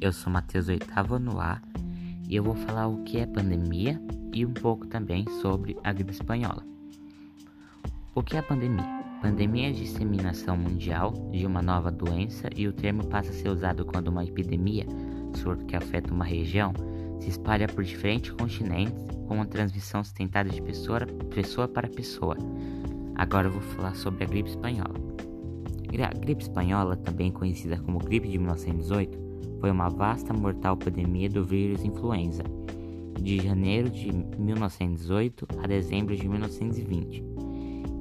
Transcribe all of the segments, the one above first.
eu sou Matheus oitavo no A e eu vou falar o que é pandemia e um pouco também sobre a gripe espanhola. O que é pandemia? Pandemia é a disseminação mundial de uma nova doença e o termo passa a ser usado quando uma epidemia, surto que afeta uma região, se espalha por diferentes continentes com uma transmissão sustentada de pessoa, pessoa para pessoa. Agora eu vou falar sobre a gripe espanhola. A gripe espanhola, também conhecida como gripe de 1918, foi uma vasta mortal pandemia do vírus influenza, de janeiro de 1918 a dezembro de 1920.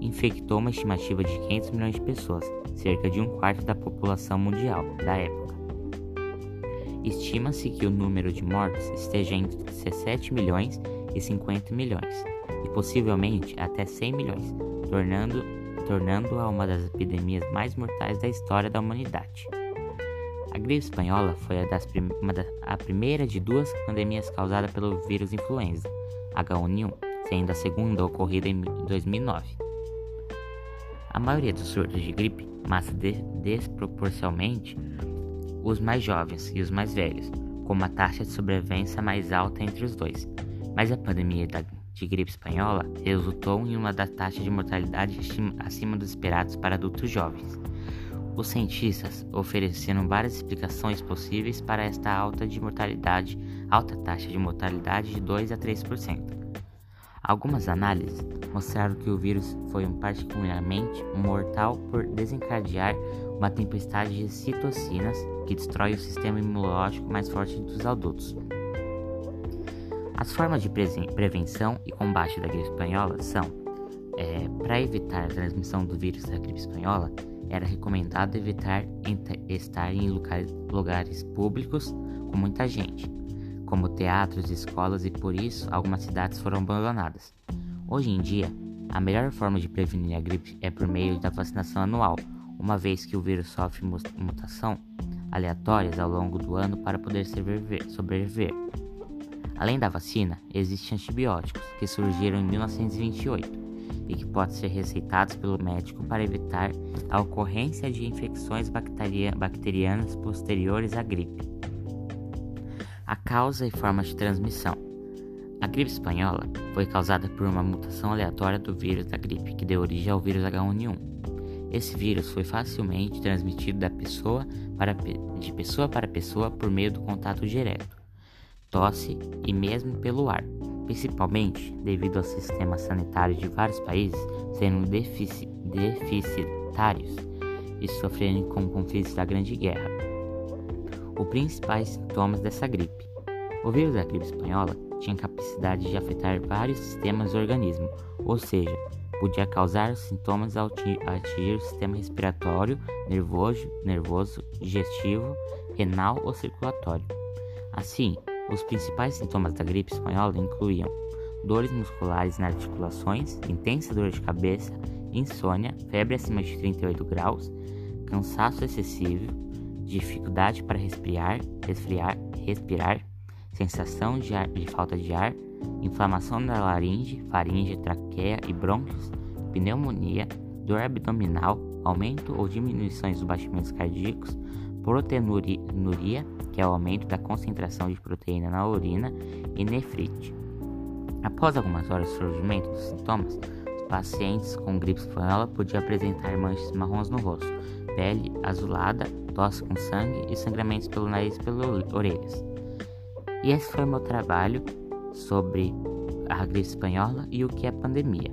Infectou uma estimativa de 500 milhões de pessoas, cerca de um quarto da população mundial da época. Estima-se que o número de mortes esteja entre 17 milhões e 50 milhões, e possivelmente até 100 milhões, tornando tornando-a uma das epidemias mais mortais da história da humanidade. A gripe espanhola foi a, prim da, a primeira de duas pandemias causadas pelo vírus influenza, H1N1, sendo a segunda ocorrida em 2009. A maioria dos surtos de gripe mata de desproporcionalmente os mais jovens e os mais velhos, com uma taxa de sobrevivência mais alta entre os dois. Mas a pandemia da de gripe espanhola resultou em uma das taxas de mortalidade acima dos esperados para adultos jovens. Os cientistas ofereceram várias explicações possíveis para esta alta de mortalidade, alta taxa de mortalidade de 2 a 3%. Algumas análises mostraram que o vírus foi particularmente mortal por desencadear uma tempestade de citocinas que destrói o sistema imunológico mais forte dos adultos. As formas de prevenção e combate da gripe espanhola são: é, para evitar a transmissão do vírus da gripe espanhola, era recomendado evitar estar em lugares, públicos com muita gente, como teatros, escolas e por isso algumas cidades foram abandonadas. Hoje em dia, a melhor forma de prevenir a gripe é por meio da vacinação anual, uma vez que o vírus sofre mutação aleatórias ao longo do ano para poder sobreviver. Além da vacina, existem antibióticos que surgiram em 1928 e que podem ser receitados pelo médico para evitar a ocorrência de infecções bacterianas posteriores à gripe. A causa e forma de transmissão. A gripe espanhola foi causada por uma mutação aleatória do vírus da gripe que deu origem ao vírus H1N1. Esse vírus foi facilmente transmitido pessoa para, de pessoa para pessoa por meio do contato direto tosse e mesmo pelo ar, principalmente devido ao sistema sanitário de vários países sendo defici deficitários e sofrendo com conflitos da Grande Guerra. Os principais sintomas dessa gripe. O vírus da gripe espanhola tinha capacidade de afetar vários sistemas do organismo, ou seja, podia causar sintomas ao atingir o sistema respiratório, nervoso, nervoso, digestivo, renal ou circulatório. Assim, os principais sintomas da gripe espanhola incluíam dores musculares nas articulações, intensa dor de cabeça, insônia, febre acima de 38 graus, cansaço excessivo, dificuldade para respirar, resfriar, respirar, sensação de, ar, de falta de ar, inflamação da laringe, faringe, traqueia e brônquios, pneumonia, dor abdominal, aumento ou diminuições dos batimentos cardíacos, proteinuria, que é o aumento da concentração de proteína na urina, e nefrite. Após algumas horas do surgimento dos sintomas, os pacientes com gripe espanhola podiam apresentar manchas marrons no rosto, pele azulada, tosse com sangue e sangramentos pelo nariz e pelas orelhas. E esse foi o meu trabalho sobre a gripe espanhola e o que é pandemia.